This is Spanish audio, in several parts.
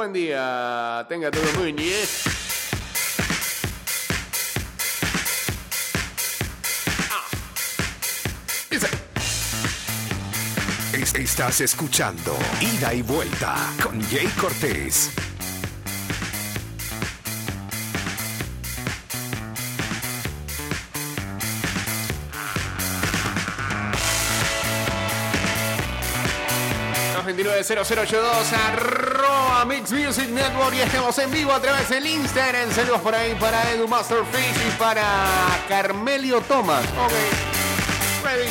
buen día. Tenga todo muy bien. Ah. Estás escuchando Ida y Vuelta con Jay Cortés. Dos 290082 arroba Mix Music Network y estamos en vivo a través del Instagram. Saludos por ahí para Edu Masterfish y para Carmelio Thomas. Ready.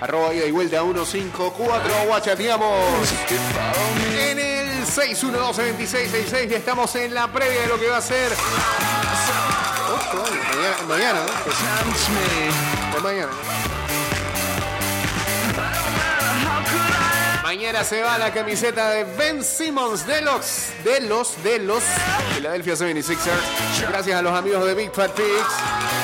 Arroba ida y vuelta 154. Guachateamos en el 612-2666 y estamos en la previa de lo que va a ser. Coño, mañana, mañana, ¿no? Es mañana. Mañana se va la camiseta de Ben Simmons de los, de los, de los Philadelphia 76ers. Gracias a los amigos de Big Fat Pigs.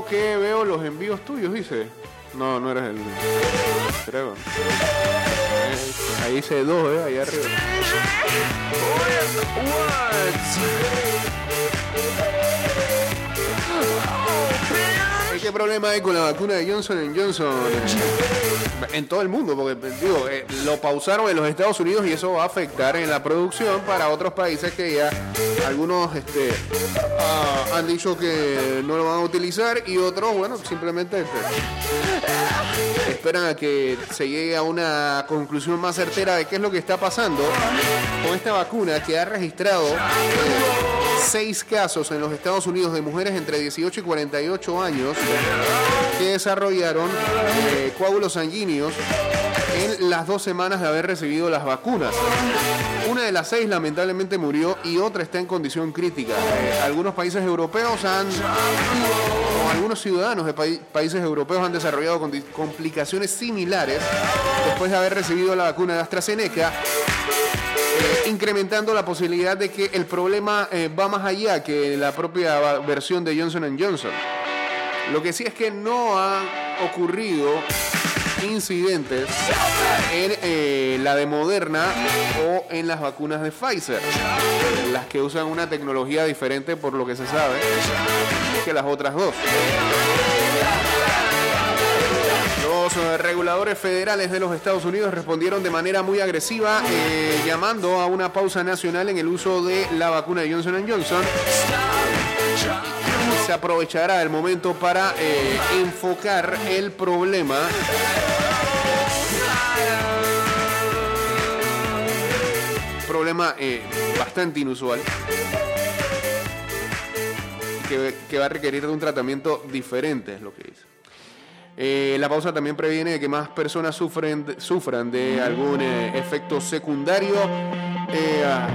Que veo los envíos tuyos, dice. No, no eres el. Creo. Ahí dice dos, ¿eh? Ahí arriba. ¿Qué problema con la vacuna de Johnson Johnson? En todo el mundo, porque digo, eh, lo pausaron en los Estados Unidos y eso va a afectar en la producción para otros países que ya algunos este, ah, han dicho que no lo van a utilizar y otros, bueno, simplemente este, esperan a que se llegue a una conclusión más certera de qué es lo que está pasando con esta vacuna que ha registrado eh, seis casos en los Estados Unidos de mujeres entre 18 y 48 años que desarrollaron eh, coágulos sanguíneos en las dos semanas de haber recibido las vacunas. Una de las seis lamentablemente murió y otra está en condición crítica. Eh, algunos países europeos han, algunos ciudadanos de países europeos han desarrollado complicaciones similares después de haber recibido la vacuna de AstraZeneca incrementando la posibilidad de que el problema eh, va más allá que la propia versión de Johnson Johnson. Lo que sí es que no han ocurrido incidentes en eh, la de Moderna o en las vacunas de Pfizer, las que usan una tecnología diferente por lo que se sabe que las otras dos. Los eh, reguladores federales de los Estados Unidos respondieron de manera muy agresiva, eh, llamando a una pausa nacional en el uso de la vacuna de Johnson Johnson. Se aprovechará el momento para eh, enfocar el problema. Problema bastante inusual. Que, que va a requerir de un tratamiento diferente, es lo que dice. Eh, la pausa también previene de que más personas sufran de algún eh, efecto secundario. Eh, ah.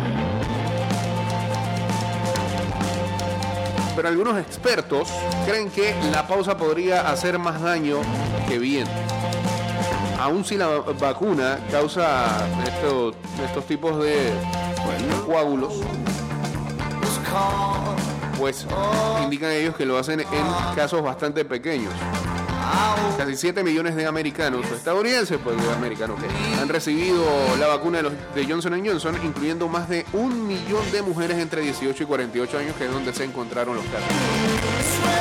pero algunos expertos creen que la pausa podría hacer más daño que bien. Aún si la vacuna causa estos, tipos de coágulos, pues indican ellos que lo hacen en casos bastante pequeños. Casi 7 millones de americanos, o estadounidenses, pues de americanos, que han recibido la vacuna de, los- de Johnson Johnson, incluyendo más de un millón de mujeres entre 18 y 48 años, que es donde se encontraron los casos.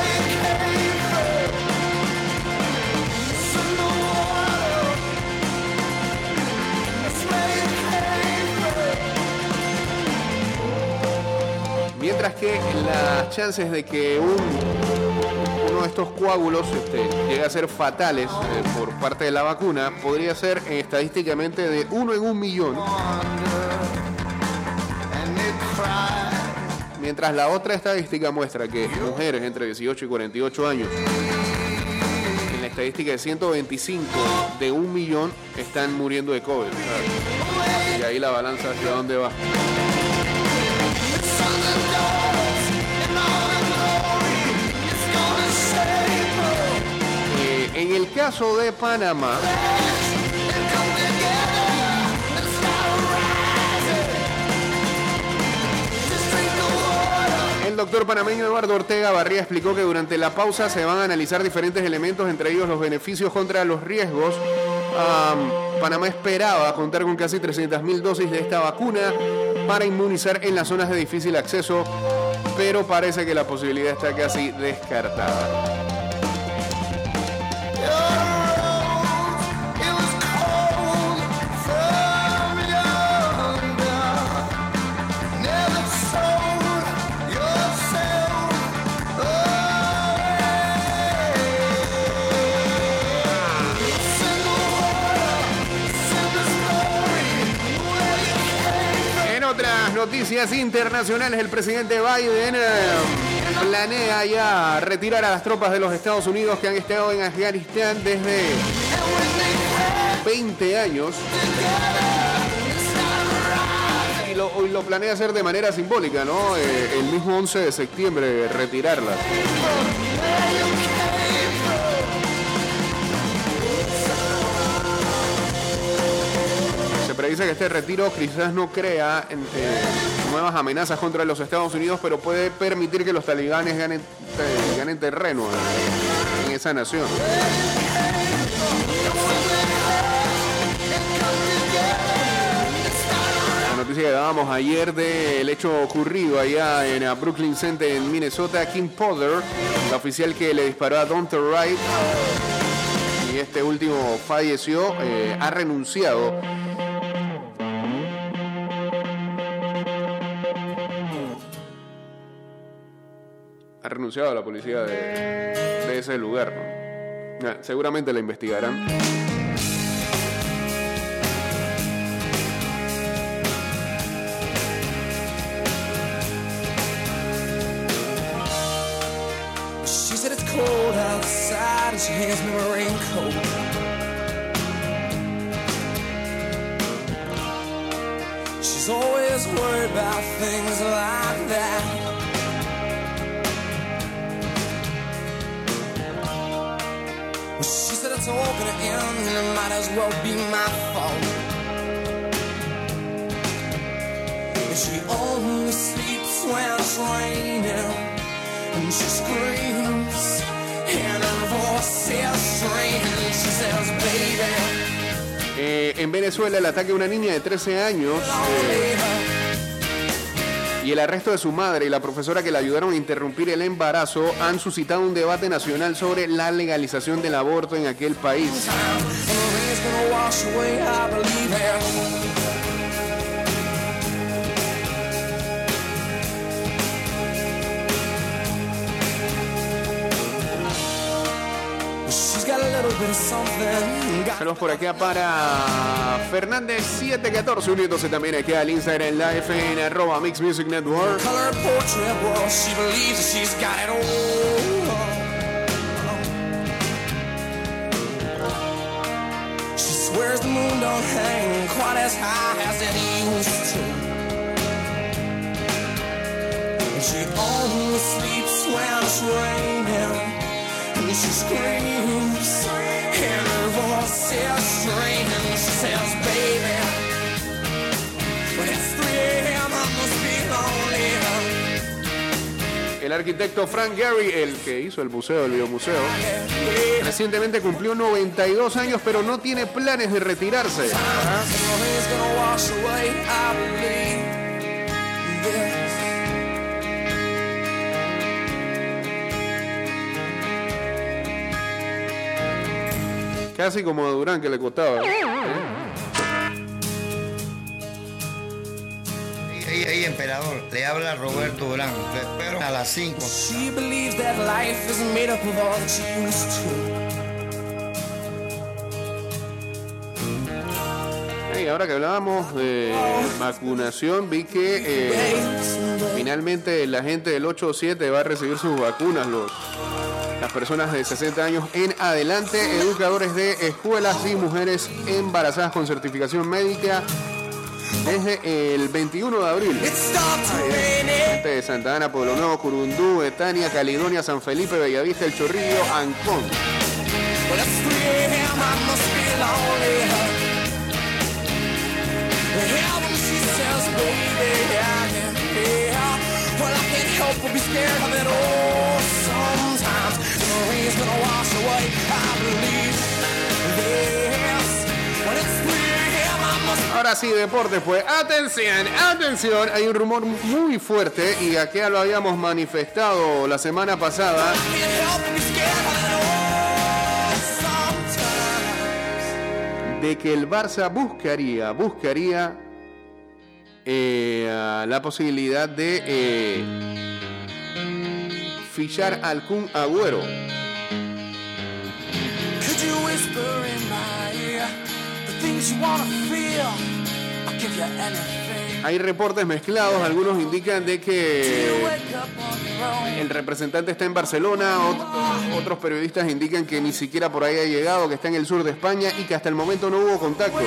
Mientras que las chances de que un, de estos coágulos este, llegue a ser fatales eh, por parte de la vacuna podría ser eh, estadísticamente de uno en un millón. Mientras la otra estadística muestra que mujeres entre 18 y 48 años, en la estadística de 125 de un millón, están muriendo de COVID. Y ahí la balanza hacia dónde va. Caso de Panamá. El doctor panameño Eduardo Ortega Barría explicó que durante la pausa se van a analizar diferentes elementos, entre ellos los beneficios contra los riesgos. Am, Panamá esperaba contar con casi 300.000 dosis de esta vacuna para inmunizar en las zonas de difícil acceso, pero parece que la posibilidad está casi descartada. Noticias internacionales, el presidente Biden eh, planea ya retirar a las tropas de los Estados Unidos que han estado en Afganistán desde 20 años. Y lo, planea hacer de manera simbólica, ¿no? Eh, el mismo 11 de septiembre retirarlas. Predice que este retiro quizás no crea eh, nuevas amenazas contra los Estados Unidos, pero puede permitir que los talibanes ganen, eh, ganen terreno en, esa nación. La noticia que dábamos ayer del hecho ocurrido allá en eh, Brooklyn Center en Minnesota, Kim Potter, la oficial que le disparó a Donta Wright, y este último falleció, ha renunciado la policía de, ese lugar. seguramente la investigarán. She's always worried about things like that. Well, she said it's all gonna end and it might as well be my fault. And she only sleeps when it's raining. And she screams, and her voice is strange. She says, baby, Eh, en Venezuela, el ataque a una niña de 13 años eh, y el arresto de su madre y la profesora que la ayudaron a interrumpir el embarazo han suscitado un debate nacional sobre la legalización del aborto en aquel país. Saludos por acá para Fernández 714, uniéndose también aquí al Instagram Live en arroba Mix Music Network. swears the moon don't hang quite as high as it used to. And she only sleeps when it's raining. And she screams, and her voice is strange. And she says, baby, when it's 3 a.m., I must be lonely. El arquitecto Frank Gehry, el que hizo el museo, el biomuseo, recientemente cumplió 92 años, pero no tiene planes de retirarse. Casi como a Durán que le costaba. Ey, ey, emperador, le habla Roberto Durán. Te espero a las 5. She believes that life is made up of all that she used to. Hey, ahora que hablábamos de vacunación, vi que eh, finalmente la gente del 8 o 7 va a recibir sus vacunas, los, las personas de 60 años en adelante, educadores de escuelas y mujeres embarazadas con certificación médica desde el 21 de abril. Gente de Santa Ana, Pueblo Nuevo, Curundú, Betania, Caledonia, San Felipe, Bellavista, El Chorrillo, Ancón. Well, it's 3 a.m. I must be lonely. Yeah, when she says, baby, yeah, yeah, yeah. Well, I can't help but be scared of it. Sometimes the rain's gonna wash away. I believe this. When it's 3 a.m. I must Ahora sí, deporte, pues atención, atención, hay un rumor muy fuerte y aquí ya lo habíamos manifestado la semana pasada de que el Barça buscaría, buscaría eh, la posibilidad de eh, fichar al Kun Agüero. Hay reportes mezclados, algunos indican de que el representante está en Barcelona, ot- otros periodistas indican que ni siquiera por ahí ha llegado, que está en el sur de España y que hasta el momento no hubo contacto.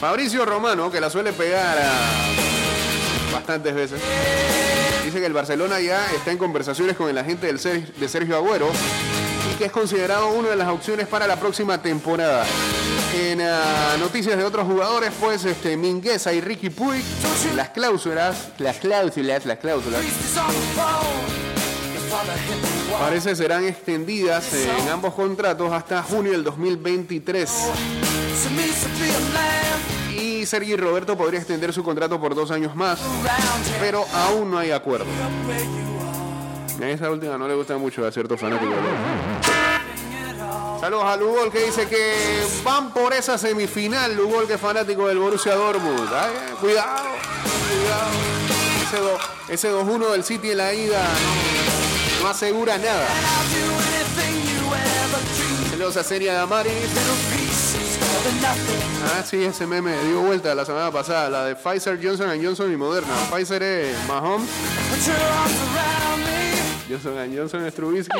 Fabricio Romano, que la suele pegar a bastantes veces, dice que el Barcelona ya está en conversaciones con el agente del Ser- de Sergio Agüero y que es considerado una de las opciones para la próxima temporada. En ah, noticias de otros jugadores, pues este Mingueza y Ricky Puig, las cláusulas, las cláusulas, las cláusulas, parece serán extendidas eh, en ambos contratos hasta junio del 2023. Sergi Roberto podría extender su contrato por dos años más, pero aún no hay acuerdo. A esa última no le gusta mucho a ciertos fanáticos. Saludos a Lugol que dice que van por esa semifinal. Lugol que es fanático del Borussia Dortmund. Eh, cuidado, cuidado. Ese, do- ese 2-1 del City en la ida no, asegura nada. Saludos a Seria Damaris. Ah, sí, ese meme dio vuelta la semana pasada. La de Pfizer, Johnson Johnson y Moderna. Pfizer es Mahomes. Johnson Johnson es Trubisky.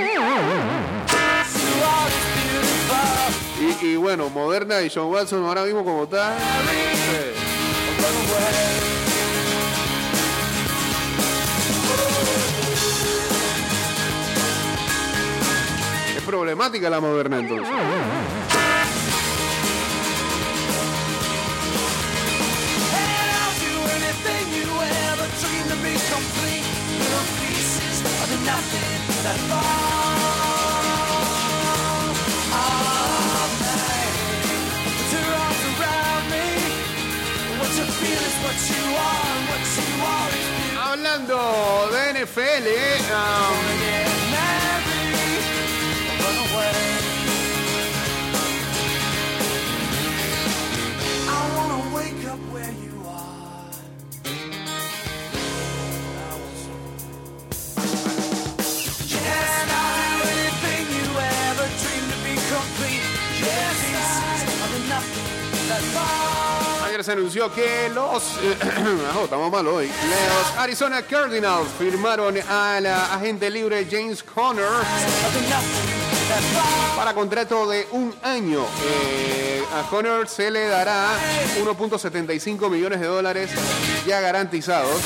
Y, bueno, Moderna y John Watson ahora mismo como Run away. Es problemática la Moderna entonces. Are is beautiful. Hablando de NFL, um, anunció que los. Ah, estamos mal hoy. Los Arizona Cardinals firmaron al agente libre James Conner para contrato de un año. Eh, a Conner se le dará 1.75 millones de dólares ya garantizados.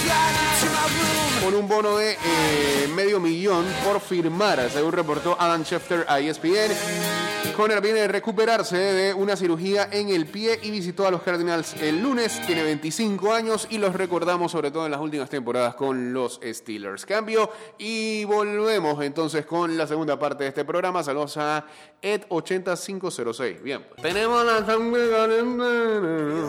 Con un bono de eh, medio millón por firmar, según reportó Adam Schefter a ESPN. Conner viene de recuperarse de una cirugía en el pie y visitó a los Cardinals el lunes. Tiene 25 años y los recordamos sobre todo en las últimas temporadas con los Steelers. Cambio y volvemos entonces con la segunda parte de este programa. Saludos a Ed8506. Bien, pues, tenemos la.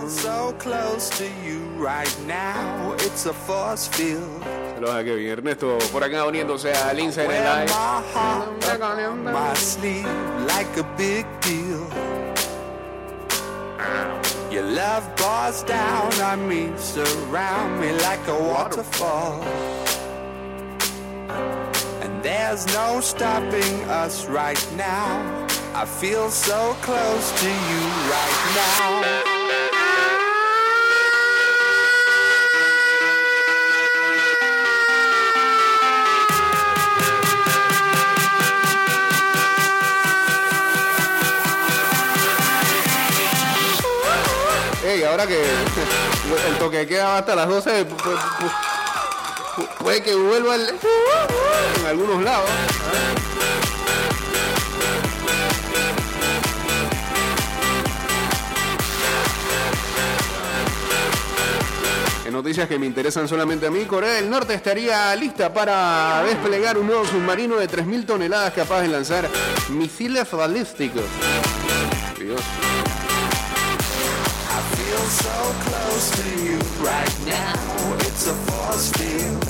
So close to you right now, it's a force field. Saludos a Kevin Ernesto por acá uniéndose al Instagram Wear Live. my heart up my sleeve like a big deal. Your love pours down on me, surround me like a waterfall. And there's no stopping us right now. I feel so close to you right now. Ahora que el toque queda hasta las 12, pu- pu- pu- puede que vuelva el- en algunos lados. En noticias que me interesan solamente a mí, Corea del Norte estaría lista para desplegar un nuevo submarino de 3.000 toneladas capaz de lanzar misiles balísticos. Dios. So close to you right now. It's a force field.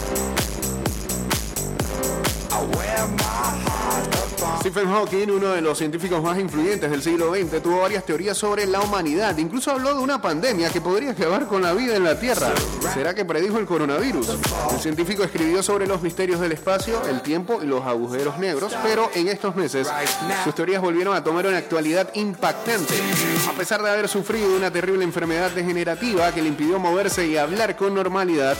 I wear my heart. Stephen Hawking, uno de los científicos más influyentes del siglo XX, tuvo varias teorías sobre la humanidad. Incluso habló de una pandemia que podría acabar con la vida en la Tierra. ¿Será que predijo el coronavirus? El científico escribió sobre los misterios del espacio, el tiempo y los agujeros negros, pero en estos meses sus teorías volvieron a tomar una actualidad impactante. A pesar de haber sufrido una terrible enfermedad degenerativa que le impidió moverse y hablar con normalidad,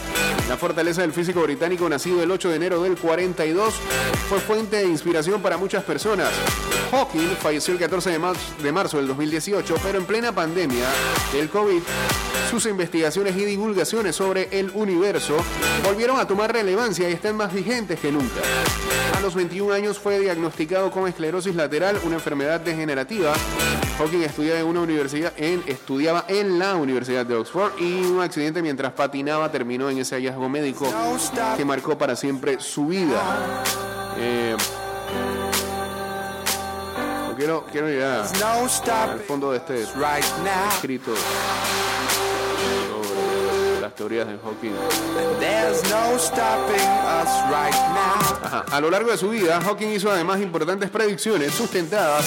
la fortaleza del físico británico nacido el 8 de enero del 42 fue fuente de inspiración para personas. Hawking falleció el 14 de, mar- de marzo del 2018, pero en plena pandemia del COVID, sus investigaciones y divulgaciones sobre el universo volvieron a tomar relevancia y están más vigentes que nunca. A los 21 años fue diagnosticado con esclerosis lateral, una enfermedad degenerativa. Hawking estudiaba en una universidad, en, estudiaba en la Universidad de Oxford y un accidente mientras patinaba terminó en ese hallazgo médico que marcó para siempre su vida. Eh, quiero, quiero ir a- al fondo de este right now. escrito teorías de Hawking. There's no stopping us right now. Ajá. A lo largo de su vida, Hawking hizo además importantes predicciones sustentadas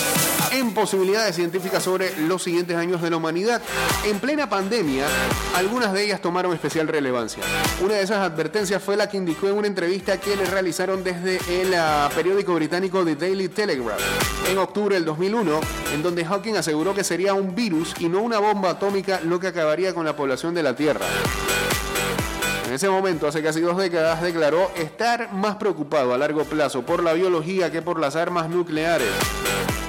en posibilidades científicas sobre los siguientes años de la humanidad. En plena pandemia, algunas de ellas tomaron especial relevancia. Una de esas advertencias fue la que indicó en una entrevista que le realizaron desde el ah, periódico británico The Daily Telegraph en octubre del 2001, en donde Hawking aseguró que sería un virus y no una bomba atómica lo que acabaría con la población de la Tierra. Ese momento, hace casi dos décadas, declaró estar más preocupado a largo plazo por la biología que por las armas nucleares.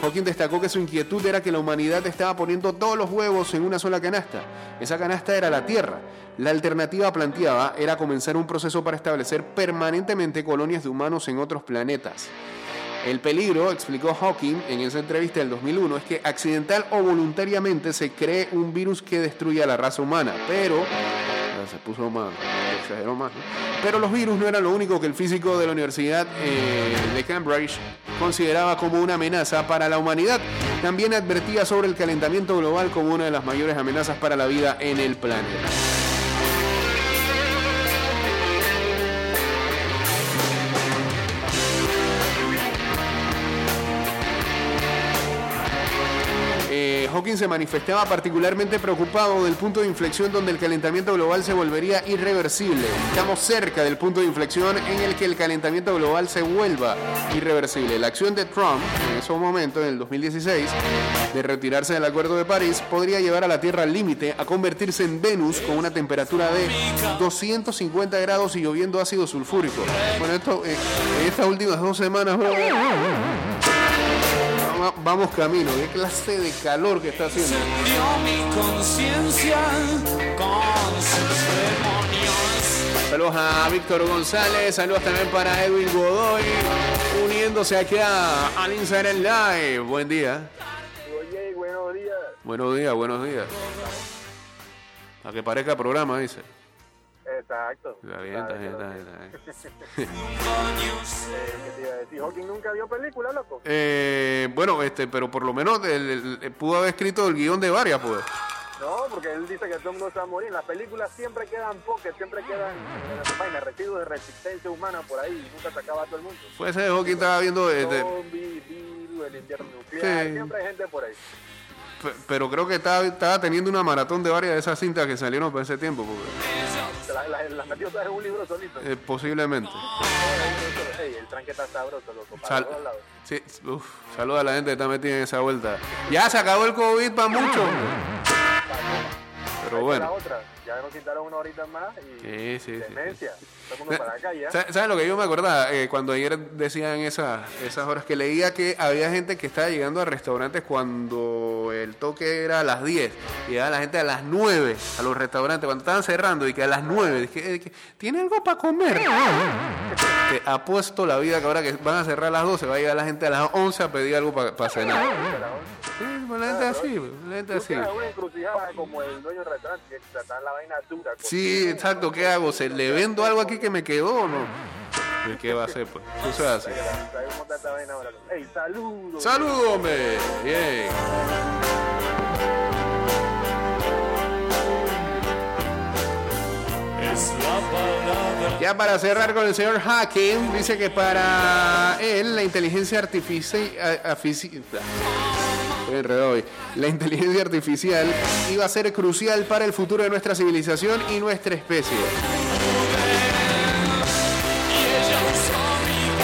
Hawking destacó que su inquietud era que la humanidad estaba poniendo todos los huevos en una sola canasta. Esa canasta era la Tierra. La alternativa planteada era comenzar un proceso para establecer permanentemente colonias de humanos en otros planetas. El peligro, explicó Hawking en esa entrevista del 2001, es que accidental o voluntariamente se cree un virus que destruye a la raza humana, pero se puso más, exageró más. Pero los virus no eran lo único que el físico de la Universidad eh, de Cambridge consideraba como una amenaza para la humanidad. También advertía sobre el calentamiento global como una de las mayores amenazas para la vida en el planeta. Se manifestaba particularmente preocupado del punto de inflexión donde el calentamiento global se volvería irreversible. Estamos cerca del punto de inflexión en el que el calentamiento global se vuelva irreversible. La acción de Trump en ese momento, en el 2016, de retirarse del Acuerdo de París, podría llevar a la Tierra al límite a convertirse en Venus con una temperatura de 250 grados y lloviendo ácido sulfúrico. Bueno, esto eh, estas últimas dos semanas... Vamos camino, qué clase de calor que está haciendo. Dio mi conciencia con sus demonios. Saludos a Víctor González, saludos también para Edwin Godoy, uniéndose aquí a, al Instagram Live. Buen día. Oye, buenos días. Buenos días, buenos días. A que parezca programa, dice. Exacto. Está bien, está bien, está bien. está bien. ¿Qué te iba a decir? Hawking nunca vio película, loco. Eh, bueno, este, pero por lo menos el- el- el- pudo haber escrito el guion de varias, pues. No, porque él dice que el mundo se va a morir. En las películas siempre quedan pocas, siempre quedan vainas, residuos de resistencia humana por ahí. y Nunca se acaba todo el mundo. Puede ser, Hawking estaba viendo... este, Zombies, virus, el invierno nuclear. Sí. Siempre hay gente por ahí. Pe- pero creo que estaba, estaba teniendo una maratón de varias de esas cintas que salieron por ese tiempo, porque, Se la- la- Las metió todas en un libro solito. eh, posiblemente. Ey, el tranque está sabroso, loco. Para Sal- los dos lados. Sí, uf, saluda a la gente que está metida en esa vuelta. Ya se acabó el COVID para muchos. Pero bueno. Ya nos quitaron una horita más y Sí, sí, sí, demencia. El mundo para acá ya. Sa- ¿Sabes lo que yo me acordaba? Eh, cuando ayer decían esas, esas horas que leía que había gente que estaba llegando a restaurantes cuando el toque era a las 10. Y llegaba la gente a las 9 a los restaurantes, cuando estaban cerrando, y que a las 9. Dije, eh, que, ¿tiene algo para comer? Te apuesto la vida que ahora que van a cerrar a las 12, va a llegar la gente a las 11 a pedir algo para cenar. Sí, pues la gente así, la gente así. quedas en una encrucijada como el dueño del restaurante que tratar la vaina dura. con- Sí, exacto, ¿qué hago? ¿Se le vendo algo aquí que me quedó o no? ¿Y ¿Qué va a hacer, pues? Eso es así. ¿Sabes cómo está esta vaina ahora? ¡Ey, saludos! ¡Saludos, hombre! Bien. Ya para cerrar con el señor Hacking, dice que para él la inteligencia artificial... La inteligencia artificial iba a ser crucial para el futuro de nuestra civilización y nuestra especie.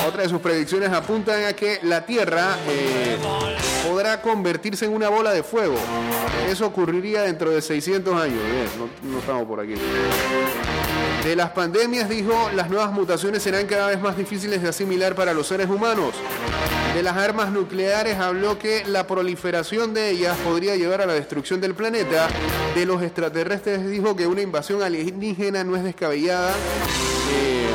Otra de sus predicciones apuntan a que la Tierra eh, podrá convertirse en una bola de fuego. Eso ocurriría dentro de 600 años. Bien, no, no estamos por aquí. De las pandemias, dijo, las nuevas mutaciones serán cada vez más difíciles de asimilar para los seres humanos. De las armas nucleares habló que la proliferación de ellas podría llevar a la destrucción del planeta. De los extraterrestres dijo que una invasión alienígena no es descabellada. Eh,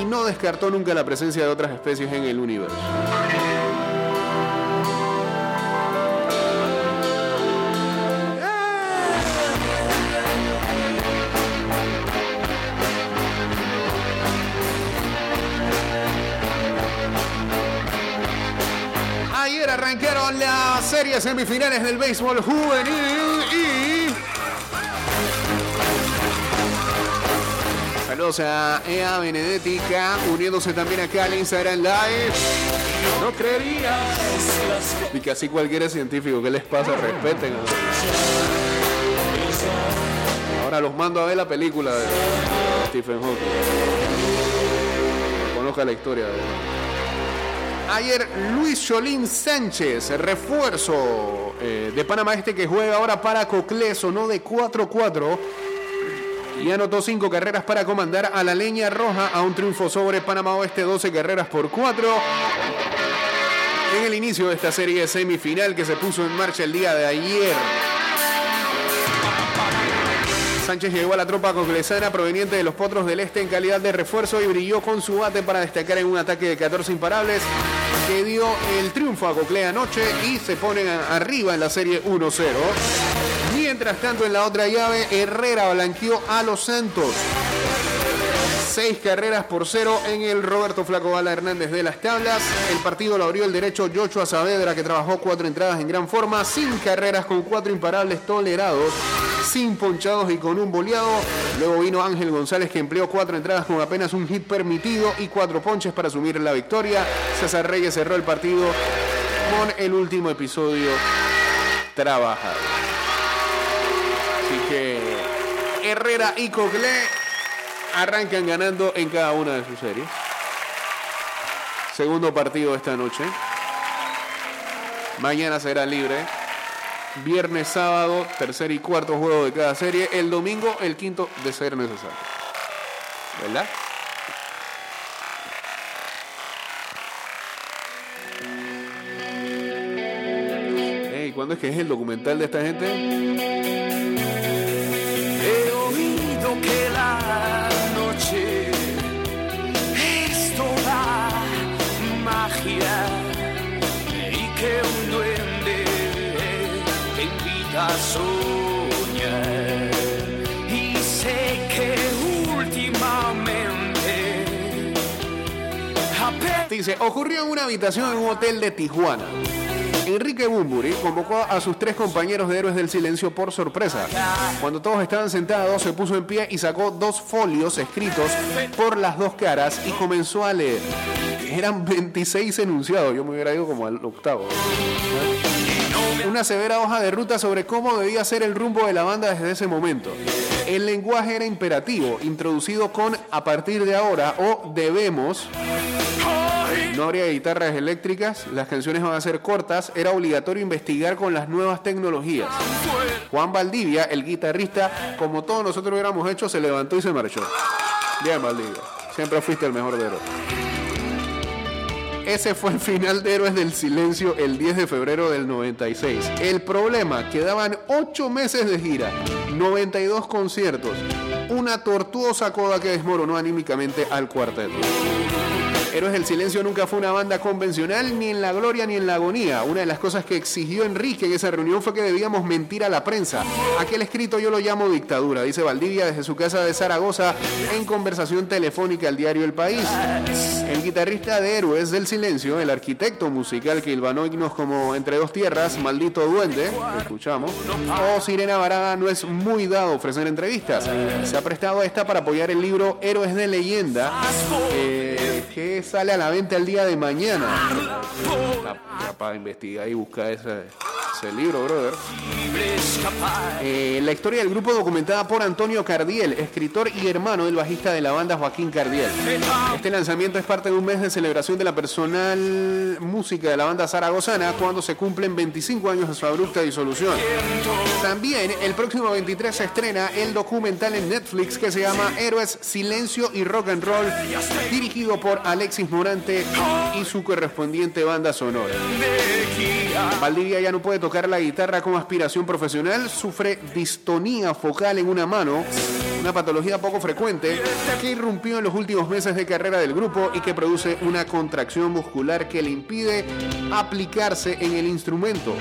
y no descartó nunca la presencia de otras especies en el universo. Arrancaron las series semifinales del béisbol juvenil y... Saludos a Ea Benedetica, uniéndose también acá al Instagram Live. No creería. Y casi cualquier científico, ¿qué les pasa? Respeten. a- Ahora los mando a ver la película de Stephen Hawking. Conozca la historia de Ayer Luis Cholín Sánchez, refuerzo eh, de Panamá Este que juega ahora para Cocleso, no de 4-4. Y anotó cinco carreras para comandar a la leña roja a un triunfo sobre Panamá Oeste, 12 carreras por 4. En el inicio de esta serie semifinal que se puso en marcha el día de ayer. Sánchez llegó a la tropa coclesana proveniente de los Potros del Este en calidad de refuerzo y brilló con su bate para destacar en un ataque de 14 imparables que dio el triunfo a Cocle anoche y se ponen arriba en la serie 1-0. Mientras tanto, en la otra llave, Herrera blanqueó a los Santos. Seis carreras por cero en el Roberto Flaco Bala Hernández de las tablas. El partido lo abrió el derecho Joshua Saavedra, que trabajó cuatro entradas en gran forma, sin carreras, con cuatro imparables tolerados, sin ponchados y con un boleado. Luego vino Ángel González, que empleó cuatro entradas con apenas un hit permitido y cuatro ponches para asumir la victoria. César Reyes cerró el partido con el último episodio trabajado. Así que Herrera y Coglé arrancan ganando en cada una de sus series. Segundo partido esta noche. Mañana será libre. Viernes, sábado, tercer y cuarto juego de cada serie. El domingo, el quinto de ser necesario. ¿Verdad? Ey, ¿Cuándo es que es el documental de esta gente? Dice, ocurrió en una habitación en un hotel de Tijuana. Enrique Bumburi convocó a sus tres compañeros de Héroes del Silencio por sorpresa. Cuando todos estaban sentados, se puso en pie y sacó dos folios escritos por las dos caras y comenzó a leer. Eran 26 enunciados, yo me hubiera ido como al octavo. Una severa hoja de ruta sobre cómo debía ser el rumbo de la banda desde ese momento. El lenguaje era imperativo, introducido con a partir de ahora o debemos No habría guitarras eléctricas, las canciones van a ser cortas, era obligatorio investigar con las nuevas tecnologías. Juan Valdivia, el guitarrista, como todos nosotros hubiéramos hecho, se levantó y se marchó. Bien, Valdivia, siempre fuiste el mejor de héroes. Ese fue el final de Héroes del Silencio el 10 de febrero del 96. El problema, quedaban 8 meses de gira, 92 conciertos, una tortuosa coda que desmoronó anímicamente al cuarteto. Héroes del Silencio nunca fue una banda convencional, ni en la gloria ni en la agonía. Una de las cosas que exigió Enrique en esa reunión fue que debíamos mentir a la prensa. Aquel escrito yo lo llamo dictadura, dice Valdivia desde su casa de Zaragoza en conversación telefónica al diario El País. El guitarrista de Héroes del Silencio, el arquitecto musical que hilvanó himnos como Entre dos tierras, Maldito Duende, que escuchamos, o Sirena Varada no es muy dado a ofrecer entrevistas. Se ha prestado a esta para apoyar el libro Héroes de Leyenda, eh, que sale a la venta el día de mañana. Para investigar y buscar ese, ese libro, brother. Eh, la historia del grupo documentada por Antonio Cardiel, escritor y hermano del bajista de la banda Joaquín Cardiel. Este lanzamiento es parte de un mes de celebración de la personal música de la banda zaragozana cuando se cumplen 25 años de su abrupta disolución. También el próximo 23 se estrena el documental en Netflix que se llama Héroes, Silencio y Rock and Roll, dirigido por Alexis Morante y su correspondiente banda sonora. Valdivia ya no puede tocar la guitarra como aspiración profesional, sufre distonía focal en una mano, una patología poco frecuente que irrumpió en los últimos meses de carrera del grupo y que produce una contracción muscular que le impide aplicarse en el instrumento.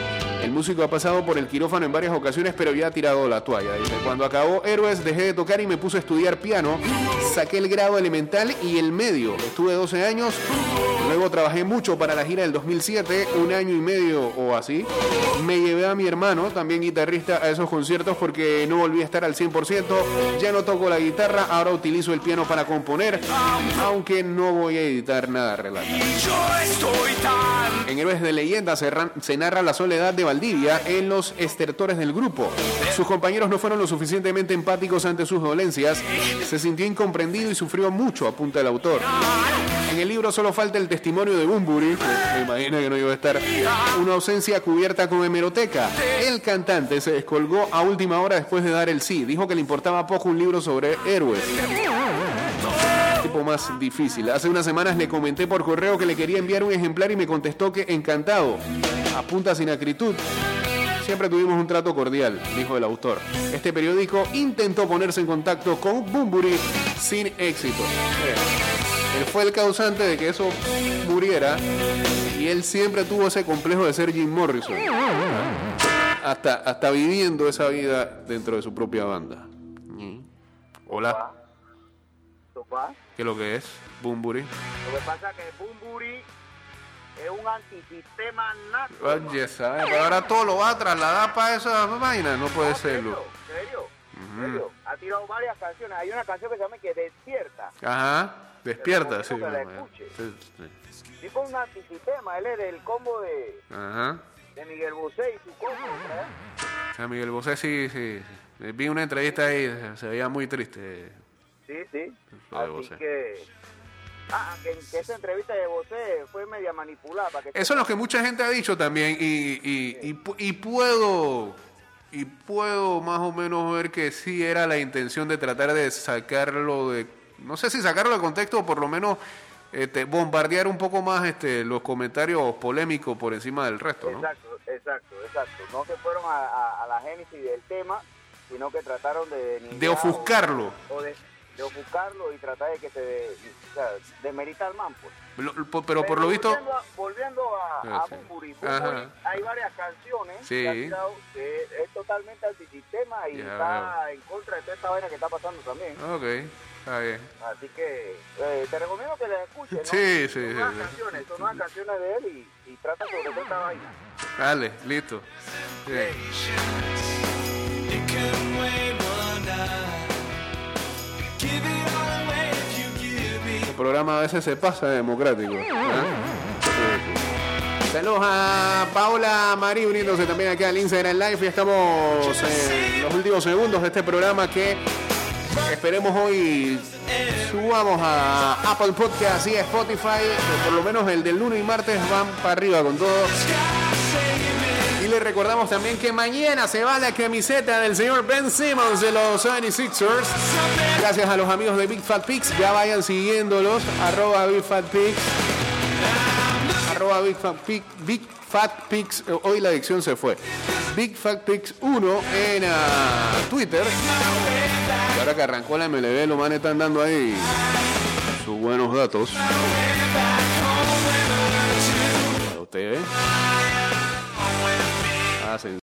El músico ha pasado por el quirófano en varias ocasiones, pero ya ha tirado la toalla. Cuando acabó Héroes dejé de tocar y me puse a estudiar piano, saqué el grado elemental y el medio. Estuve 12 años, luego trabajé mucho para la gira del 2007, un año y medio o así. Me llevé a mi hermano, también guitarrista, a esos conciertos porque no volví a estar al 100%. Ya no toco la guitarra, ahora utilizo el piano para componer, aunque no voy a editar nada relata. En Héroes de Leyenda se, se narra la soledad de Valdivia en los estertores del grupo. Sus compañeros no fueron lo suficientemente empáticos ante sus dolencias, se sintió incomprendido y sufrió mucho, apunta el autor. En el libro solo falta el testimonio de Bumburi, me imagino que no iba a estar, una ausencia cubierta con hemeroteca. El cantante se descolgó a última hora después de dar el sí. Dijo que le importaba poco un libro sobre héroes. Tipo más difícil. Hace unas semanas le comenté por correo que le quería enviar un ejemplar y me contestó que encantado. Apunta sin acritud. Siempre tuvimos un trato cordial, dijo el autor. Este periódico intentó ponerse en contacto con Bumburi sin éxito. Él fue el causante de que eso muriera y él siempre tuvo ese complejo de ser Jim Morrison. Hasta, hasta viviendo esa vida dentro de su propia banda. Mm. Hola. ¿qué es lo que es? Bumburi. Lo que pasa es que Bumburi es un antisistema nato. Oye, ¿sabes? Pero ahora todo lo va a trasladar para esa vaina. No puede ¿En serlo. serio? ¿Serio? ¿Serio? Ha tirado varias canciones. Hay una canción que se llama Que Despierta. Ajá. Despierta, sí. Que la escuche. sí, sí. Tipo un antisistema. Él es del combo de, Ajá. de Miguel Bosé y su combo. ¿verdad? O sea, Miguel Bosé sí, sí. sí. Vi una entrevista ahí, se veía muy triste. Sí, sí. Así Bosé. que... Ah, que, que esa entrevista de Bosé fue media manipulada. Para que Eso es lo que mucha gente ha dicho también y, y, y, pu- y puedo y puedo más o menos ver que sí era la intención de tratar de sacarlo de no sé si sacarlo de contexto o por lo menos este, bombardear un poco más este, los comentarios polémicos por encima del resto, ¿no? Exacto, exacto, exacto. No se fueron a, a- a la génesis del tema, sino que trataron de... De ofuscarlo. O, o de, de ofuscarlo y tratar de que se... de- o sea, desmerita al man, pues. Lo- lo- pero por lo visto Volviendo a, volviendo a, Ah, a. Bumburi. Bumburi, hay varias canciones Sí. que, ha tirado que es totalmente antisistema y Ya está en contra de toda esta vaina que está pasando también. Ok, está bien. Así que eh, te recomiendo que la escuches, ¿no? Sí, sí, Son sí, nuevas sí. canciones, son nuevas canciones de él y, y trata sobre toda esta vaina. Dale, listo. Programa a veces se pasa de democrático. sí. Saludos a Paola Marí uniéndose también acá al Instagram Live. Ya estamos en los últimos segundos de este programa que Esperemos hoy subamos a Apple Podcast y a Spotify. Por lo menos el del lunes y martes van para arriba con todo les recordamos también que mañana se va la camiseta del señor Ben Simmons de los 76ers. Gracias a los amigos de Big Fat Pigs. Ya vayan siguiéndolos. Arroba Big Fat Pigs. Arroba Big Fat Pigs. Hoy la adicción se fue. Big Fat Pigs 1 en ah, Twitter. Y ahora que arrancó la MLB, los manes están dando ahí sus buenos datos. Para ustedes. ¿eh? más en